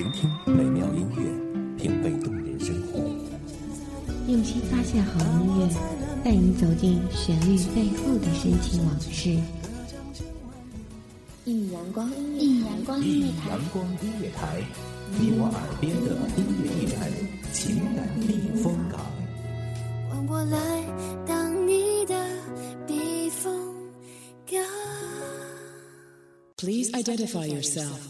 聆听美妙音乐，品味动人生活。用心发现好音乐，带你走进旋律背后的深情往事。一米阳光，一米阳光音乐台，阳光音乐台，你我耳边的音乐驿站，情感避风港。换我来当你的避风港。Please identify yourself。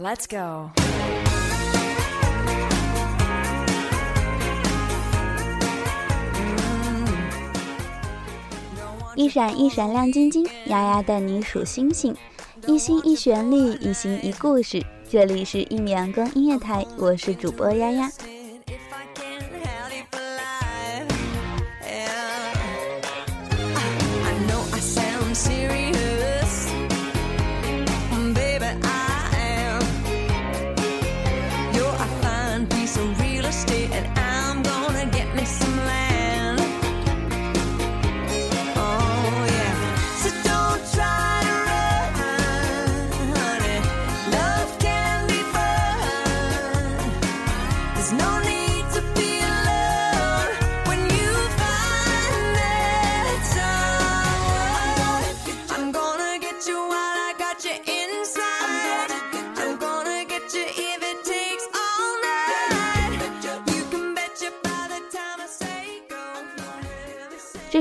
Let's go。一闪一闪亮晶晶，丫丫带你数星星，一心一旋律，一心一故事。这里是一米阳光音乐台，我是主播丫丫。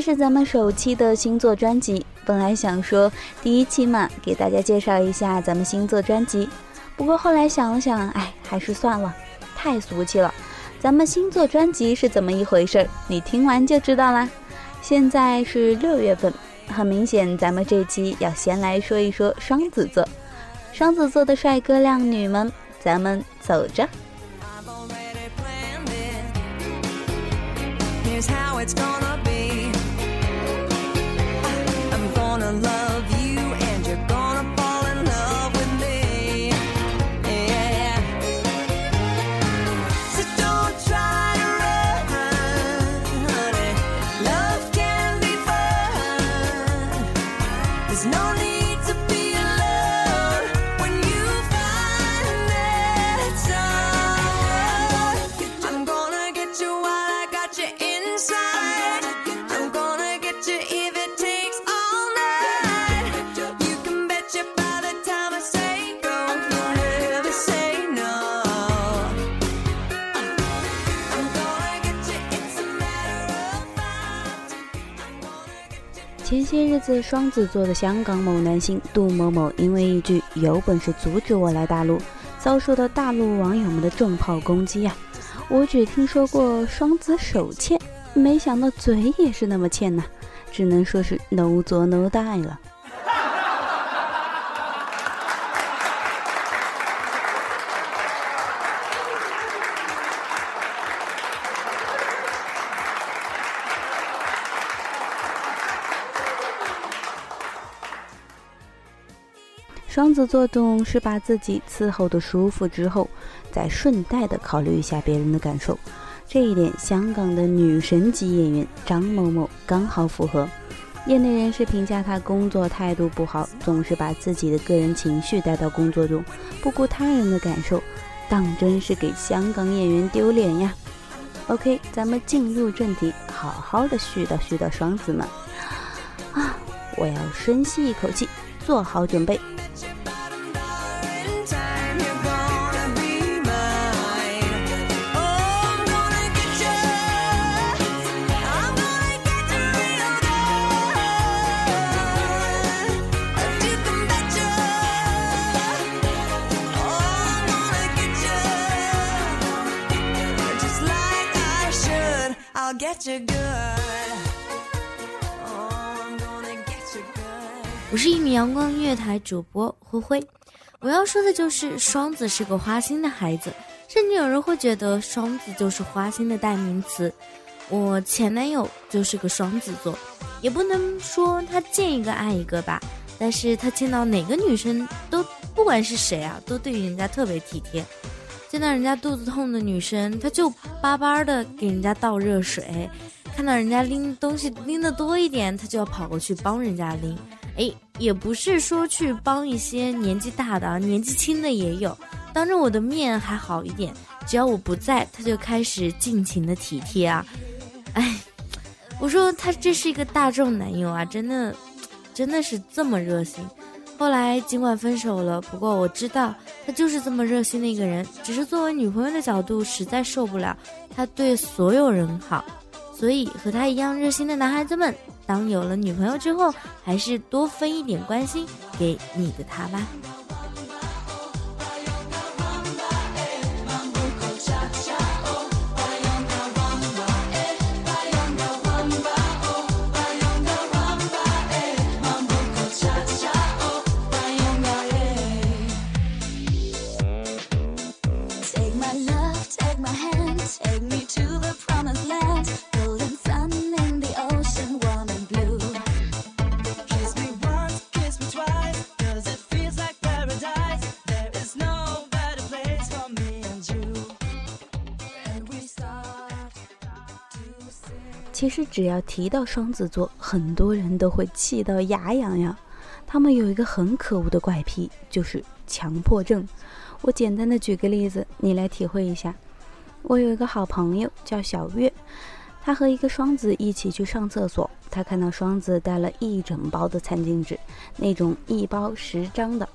是咱们首期的星座专辑。本来想说第一期嘛，给大家介绍一下咱们星座专辑。不过后来想了想，哎，还是算了，太俗气了。咱们星座专辑是怎么一回事儿？你听完就知道啦。现在是六月份，很明显，咱们这期要先来说一说双子座。双子座的帅哥靓女们，咱们走着。gonna love you. 前些日子，双子座的香港某男星杜某某因为一句“有本事阻止我来大陆”，遭受到大陆网友们的重炮攻击呀！我只听说过双子手欠，没想到嘴也是那么欠呐，只能说是 no 作 no die 了。双子座总是把自己伺候的舒服之后，再顺带的考虑一下别人的感受，这一点香港的女神级演员张某某刚好符合。业内人士评价她工作态度不好，总是把自己的个人情绪带到工作中，不顾他人的感受，当真是给香港演员丢脸呀。OK，咱们进入正题，好好的絮叨絮叨双子们。啊，我要深吸一口气，做好准备。get you good，我是一名阳光音乐台主播灰灰。我要说的就是双子是个花心的孩子，甚至有人会觉得双子就是花心的代名词。我前男友就是个双子座，也不能说他见一个爱一个吧，但是他见到哪个女生都不管是谁啊，都对人家特别体贴。见到人家肚子痛的女生，他就巴巴的给人家倒热水；看到人家拎东西拎的多一点，他就要跑过去帮人家拎。哎，也不是说去帮一些年纪大的，年纪轻的也有。当着我的面还好一点，只要我不在，他就开始尽情的体贴啊。哎，我说他这是一个大众男友啊，真的，真的是这么热心。后来尽管分手了，不过我知道他就是这么热心的一个人。只是作为女朋友的角度，实在受不了他对所有人好，所以和他一样热心的男孩子们，当有了女朋友之后，还是多分一点关心给你的他吧。其实只要提到双子座，很多人都会气到牙痒痒。他们有一个很可恶的怪癖，就是强迫症。我简单的举个例子，你来体会一下。我有一个好朋友叫小月，她和一个双子一起去上厕所，她看到双子带了一整包的餐巾纸，那种一包十张的。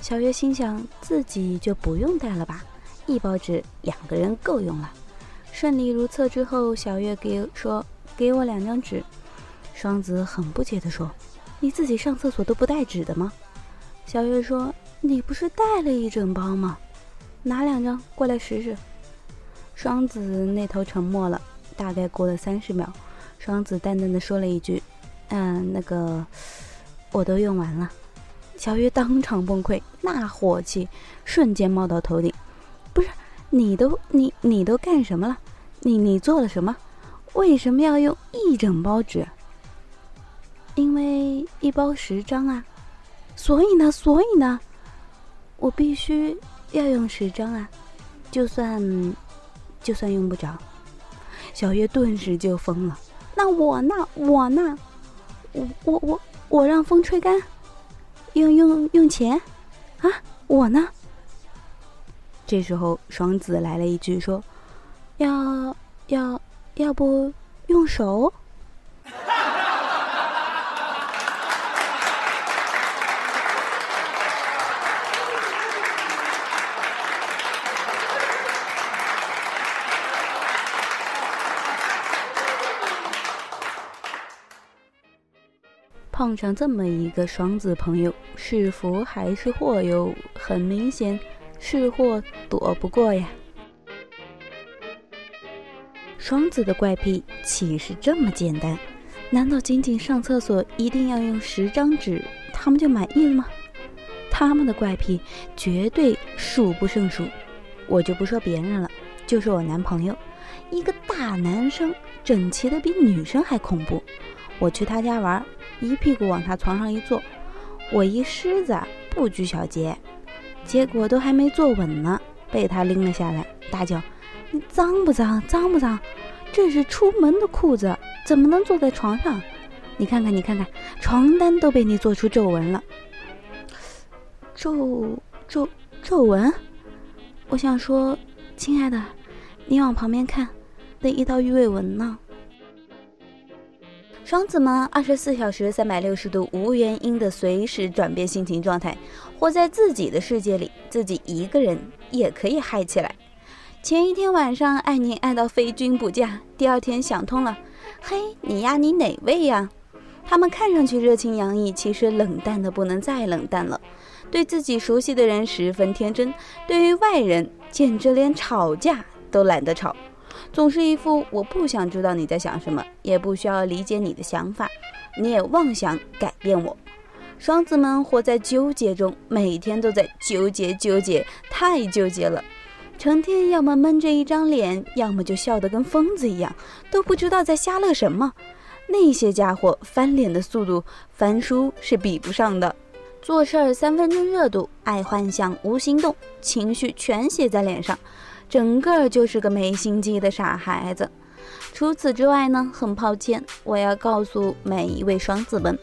小月心想，自己就不用带了吧，一包纸两个人够用了。顺利如厕之后，小月给说。给我两张纸，双子很不解地说：“你自己上厕所都不带纸的吗？”小月说：“你不是带了一整包吗？拿两张过来试试。”双子那头沉默了，大概过了三十秒，双子淡淡的说了一句：“嗯，那个，我都用完了。”小月当场崩溃，那火气瞬间冒到头顶。不是，你都你你都干什么了？你你做了什么？为什么要用一整包纸？因为一包十张啊，所以呢，所以呢，我必须要用十张啊，就算就算用不着。小月顿时就疯了。那我呢？我呢？我我我我让风吹干，用用用钱啊？我呢？这时候双子来了一句说：“要要。”要不用手？碰上这么一个双子朋友，是福还是祸哟？很明显，是祸躲不过呀。双子的怪癖岂是这么简单？难道仅仅上厕所一定要用十张纸，他们就满意了吗？他们的怪癖绝对数不胜数。我就不说别人了，就是我男朋友，一个大男生，整齐的比女生还恐怖。我去他家玩，一屁股往他床上一坐，我一狮子不拘小节，结果都还没坐稳呢，被他拎了下来，大叫。你脏不脏？脏不脏？这是出门的裤子，怎么能坐在床上？你看看，你看看，床单都被你做出皱纹了。皱皱皱纹？我想说，亲爱的，你往旁边看，那一道鱼尾纹呢？双子们，二十四小时、三百六十度无原因的随时转变心情状态，活在自己的世界里，自己一个人也可以嗨起来。前一天晚上爱你爱到非君不嫁，第二天想通了，嘿，你呀你哪位呀？他们看上去热情洋溢，其实冷淡的不能再冷淡了。对自己熟悉的人十分天真，对于外人简直连吵架都懒得吵，总是一副我不想知道你在想什么，也不需要理解你的想法，你也妄想改变我。双子们活在纠结中，每天都在纠结纠结，太纠结了。成天要么闷着一张脸，要么就笑得跟疯子一样，都不知道在瞎乐什么。那些家伙翻脸的速度，翻书是比不上的。做事儿三分钟热度，爱幻想无行动，情绪全写在脸上，整个就是个没心机的傻孩子。除此之外呢，很抱歉，我要告诉每一位双子们，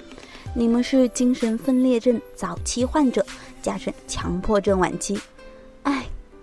你们是精神分裂症早期患者，加上强迫症晚期，哎，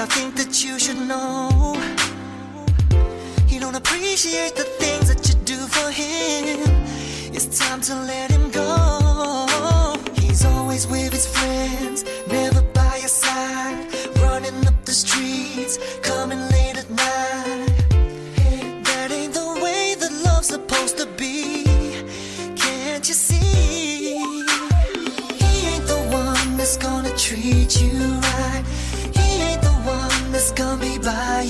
I think that you should know. You don't appreciate the things that you do for him. It's time to let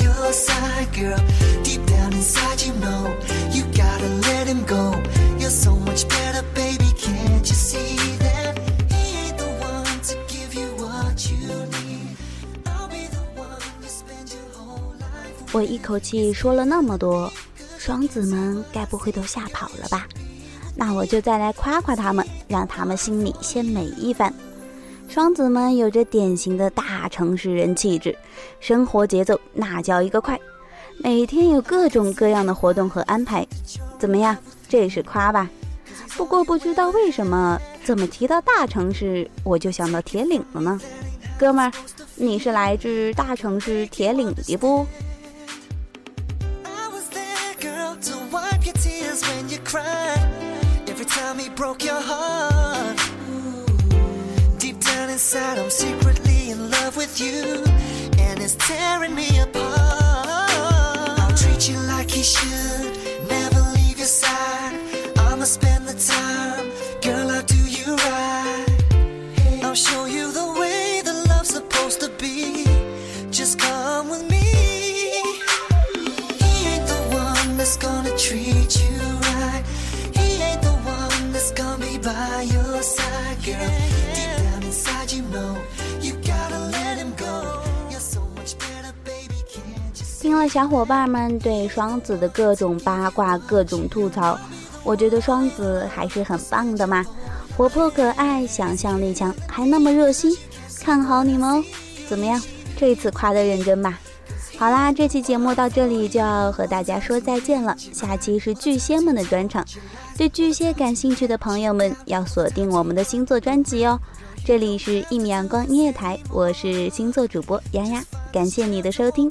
your side, girl. Deep down inside, you know you gotta let him go. You're so much better, baby. Can't you see that? He ain't the one to give you what you need. I'll be the one you spend your whole life. 我一口气说了那么多，双子们该不会都吓跑了吧？那我就再来夸夸他们，让他们心里先美一番。双子们有着典型的大城市人气质，生活节奏那叫一个快，每天有各种各样的活动和安排。怎么样？这是夸吧？不过不知道为什么，怎么提到大城市，我就想到铁岭了呢？哥们儿，你是来自大城市铁岭的不？Inside, I'm secretly in love with you, and it's tearing me 听了小伙伴们对双子的各种八卦、各种吐槽，我觉得双子还是很棒的嘛，活泼可爱，想象力强，还那么热心，看好你们哦！怎么样？这次夸的认真吧？好啦，这期节目到这里就要和大家说再见了，下期是巨蟹们的专场，对巨蟹感兴趣的朋友们要锁定我们的星座专辑哦。这里是一米阳光音乐台，我是星座主播丫丫，感谢你的收听，